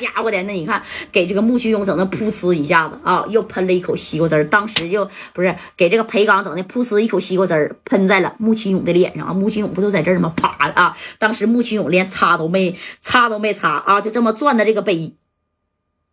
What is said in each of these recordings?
家伙的，那你看给这个穆奇勇整的噗呲一下子啊，又喷了一口西瓜汁儿，当时就不是给这个裴刚整的噗呲一口西瓜汁儿喷在了穆奇勇的脸上啊，穆奇勇不都在这儿吗？啪的啊！当时穆奇勇连擦都没擦都没擦啊，就这么攥着这个杯，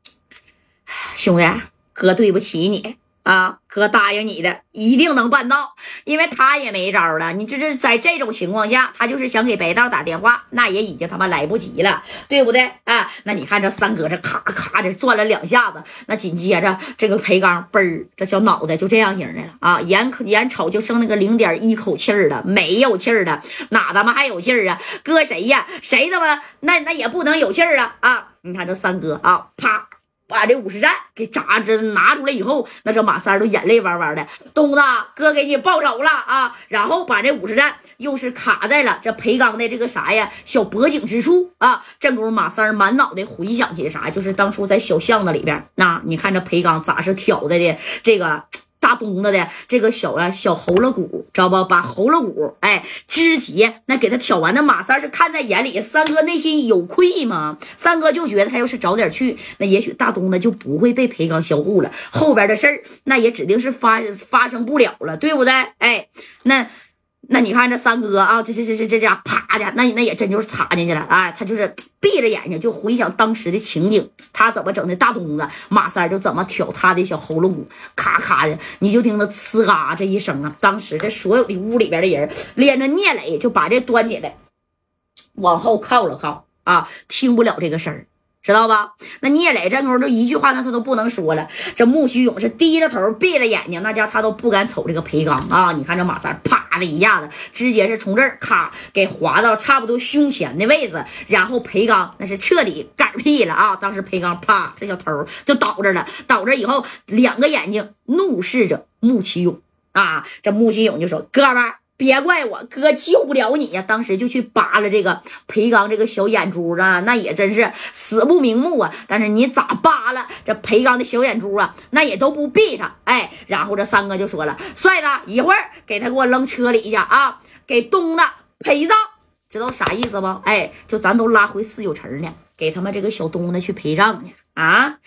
兄弟，哥对不起你。啊，哥答应你的，一定能办到，因为他也没招了。你这这在这种情况下，他就是想给白道打电话，那也已经他妈来不及了，对不对？啊，那你看这三哥这咔咔的转了两下子，那紧接着这个裴刚嘣儿，这小脑袋就这样型的了啊，眼眼瞅就剩那个零点一口气儿了，没有气儿了，哪他妈还有气儿啊？搁谁呀？谁他妈那那也不能有气儿啊啊！你看这三哥啊，啪。把这五十战给扎针拿出来以后，那这马三都眼泪汪汪的。东子哥给你报仇了啊！然后把这五十战又是卡在了这裴刚的这个啥呀小脖颈之处啊。这功夫马三满脑袋回想起啥，就是当初在小巷子里边，那你看这裴刚咋是挑的的这个。大东子的这个小啊小喉咙骨，知道不？把喉咙骨哎肢节那给他挑完，那马三是看在眼里，三哥内心有愧吗？三哥就觉得他要是早点去，那也许大东子就不会被裴刚销户了，后边的事儿那也指定是发发生不了了，对不对？哎，那。那你看这三哥啊，这这这这这家啪的，那那也真就是插进去了，哎，他就是闭着眼睛就回想当时的情景，他怎么整的大东子，马三就怎么挑他的小喉咙骨，咔咔的，你就听他呲嘎这一声啊，当时这所有的屋里边的人连着聂磊就把这端起来，往后靠了靠啊，听不了这个声儿。知道吧？那聂磊这功夫就一句话，那他都不能说了。这穆须勇是低着头，闭着眼睛，那家他都不敢瞅这个裴刚啊！你看这马三，啪的一下子，直接是从这儿咔给划到差不多胸前的位置，然后裴刚那是彻底嗝屁了啊！当时裴刚啪，这小头就倒这了，倒这以后，两个眼睛怒视着穆其勇啊！这穆其勇就说：“哥们儿。”别怪我哥救不了你呀！当时就去扒拉这个裴刚这个小眼珠子，那也真是死不瞑目啊！但是你咋扒拉这裴刚的小眼珠啊，那也都不闭上。哎，然后这三哥就说了：“帅子，一会儿给他给我扔车里去啊，给东子陪葬，知道啥意思不？哎，就咱都拉回四九城呢，给他们这个小东子去陪葬去啊！”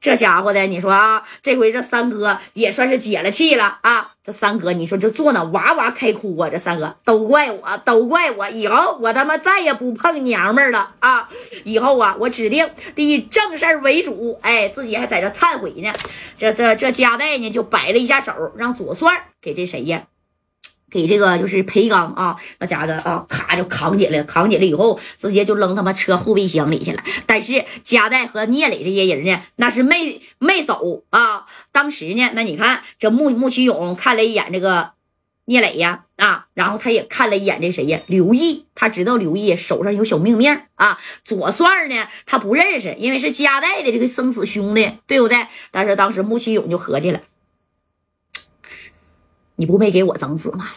这家伙的，你说啊，这回这三哥也算是解了气了啊！这三哥，你说这坐那哇哇开哭啊！这三哥都怪我，都怪我，以后我他妈再也不碰娘们了啊！以后啊，我指定得以正事儿为主。哎，自己还在这忏悔呢。这这这夹带呢，就摆了一下手，让左帅给这谁呀？给这个就是裴刚啊，那家的啊，咔就扛起来，扛起来以后，直接就扔他妈车后备箱里去了。但是加代和聂磊这些人呢，那是没没走啊。当时呢，那你看这穆穆奇勇看了一眼这个聂磊呀，啊，然后他也看了一眼这谁呀，刘毅，他知道刘毅手上有小命命啊。左帅呢，他不认识，因为是加代的这个生死兄弟，对不对？但是当时穆奇勇就合计了。你不没给我整死吗？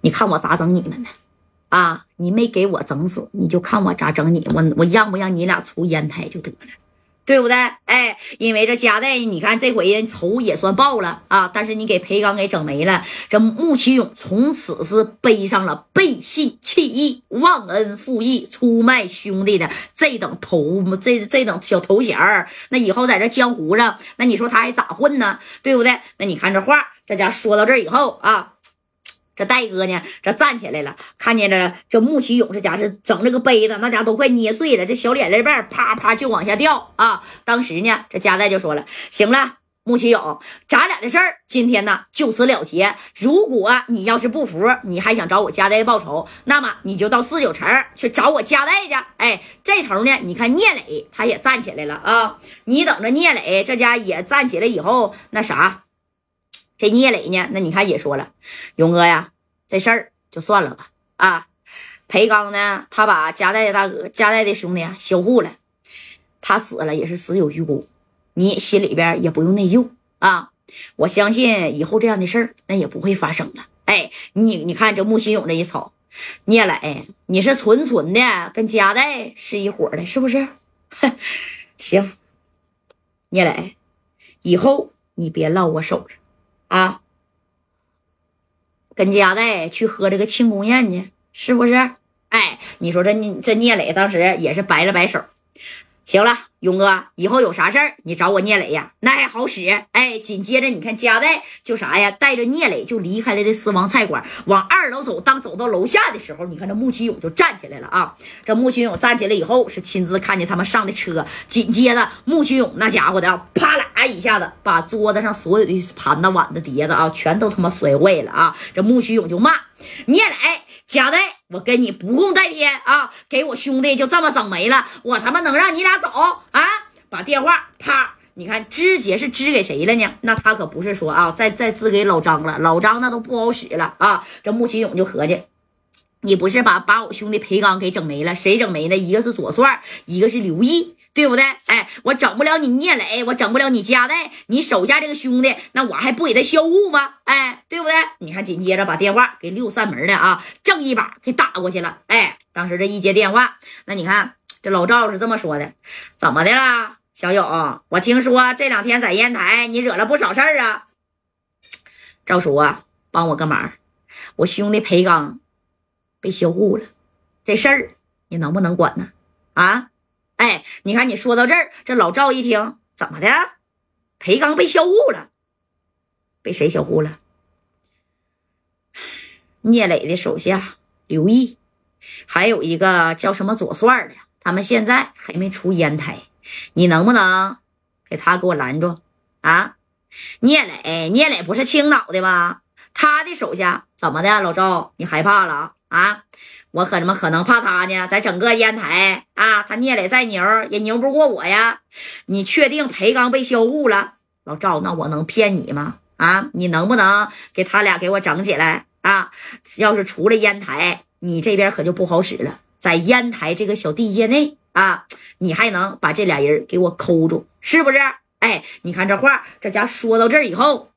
你看我咋整你们呢？啊，你没给我整死，你就看我咋整你。我我让不让你俩出烟台就得了，对不对？哎，因为这家代，你看这回人仇也算报了啊。但是你给裴刚给整没了，这穆启勇从此是背上了背信弃义、忘恩负义、出卖兄弟的这等头这这等小头衔儿。那以后在这江湖上，那你说他还咋混呢？对不对？那你看这话。这家说到这儿以后啊，这戴哥呢，这站起来了，看见这这穆启勇这家是整这个杯子，那家都快捏碎了，这小脸泪瓣啪啪就往下掉啊。当时呢，这加代就说了：“行了，穆启勇，咱俩的事儿今天呢就此了结。如果你要是不服，你还想找我加代报仇，那么你就到四九城去找我加代去。哎，这头呢，你看聂磊他也站起来了啊，你等着聂磊这家也站起来以后，那啥。”这聂磊呢？那你看也说了，勇哥呀，这事儿就算了吧。啊，裴刚呢，他把加代的大哥、加代的兄弟啊销户了，他死了也是死有余辜，你心里边也不用内疚啊。我相信以后这样的事儿那也不会发生了。哎，你你看这穆新勇这一瞅，聂磊，你是纯纯的跟加代是一伙的，是不是？行，聂磊，以后你别落我手上。啊，跟家代去喝这个庆功宴去，是不是？哎，你说这这聂磊当时也是摆了摆手，行了，勇哥，以后有啥事儿你找我聂磊呀，那还好使。哎，紧接着你看加代就啥呀，带着聂磊就离开了这私房菜馆，往二楼走。当走到楼下的时候，你看这穆启勇就站起来了啊。这穆启勇站起来以后，是亲自看见他们上的车。紧接着，穆启勇那家伙的啊啪啦一下子把桌子上所有的盘子、碗子、碟子啊，全都他妈摔坏了啊。这穆启勇就骂聂磊。贾代，我跟你不共戴天啊！给我兄弟就这么整没了，我他妈能让你俩走啊？把电话啪，你看支节是支给谁了呢？那他可不是说啊，再再支给老张了，老张那都不好使了啊！这穆启勇就合计，你不是把把我兄弟裴刚给整没了？谁整没呢？一个是左帅，一个是刘毅。对不对？哎，我整不了你聂磊，我整不了你加代，你手下这个兄弟，那我还不给他销户吗？哎，对不对？你看，紧接着把电话给六扇门的啊，正一把给打过去了。哎，当时这一接电话，那你看这老赵是这么说的：怎么的啦，小勇？我听说这两天在烟台你惹了不少事儿啊。赵叔啊，帮我个忙，我兄弟裴刚被销户了，这事儿你能不能管呢？啊？哎，你看，你说到这儿，这老赵一听，怎么的？裴刚被销户了，被谁销户了？聂磊的手下刘毅，还有一个叫什么左帅的，他们现在还没出烟台，你能不能给他给我拦住啊？聂磊，聂磊不是青岛的吗？他的手下怎么的？老赵，你害怕了啊？我可怎么可能怕他呢？在整个烟台啊，他聂磊再牛也牛不过我呀！你确定裴刚被销户了，老赵？那我能骗你吗？啊，你能不能给他俩给我整起来啊？要是出了烟台，你这边可就不好使了。在烟台这个小地界内啊，你还能把这俩人给我抠住，是不是？哎，你看这话，这家说到这儿以后。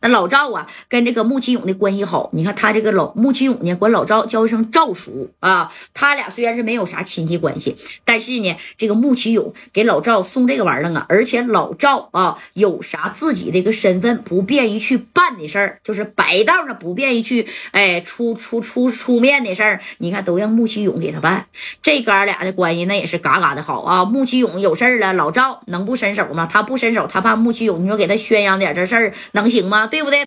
那老赵啊，跟这个穆启勇的关系好。你看他这个老穆启勇呢，管老赵叫一声赵叔啊。他俩虽然是没有啥亲戚关系，但是呢，这个穆启勇给老赵送这个玩意儿啊，而且老赵啊，有啥自己这个身份不便于去办的事儿，就是白道上不便于去哎出出出出面的事儿，你看都让穆启勇给他办。这哥俩的关系那也是嘎嘎的好啊。穆启勇有事儿了，老赵能不伸手吗？他不伸手，他怕穆启勇，你说给他宣扬点这事儿能行吗吗？对不对？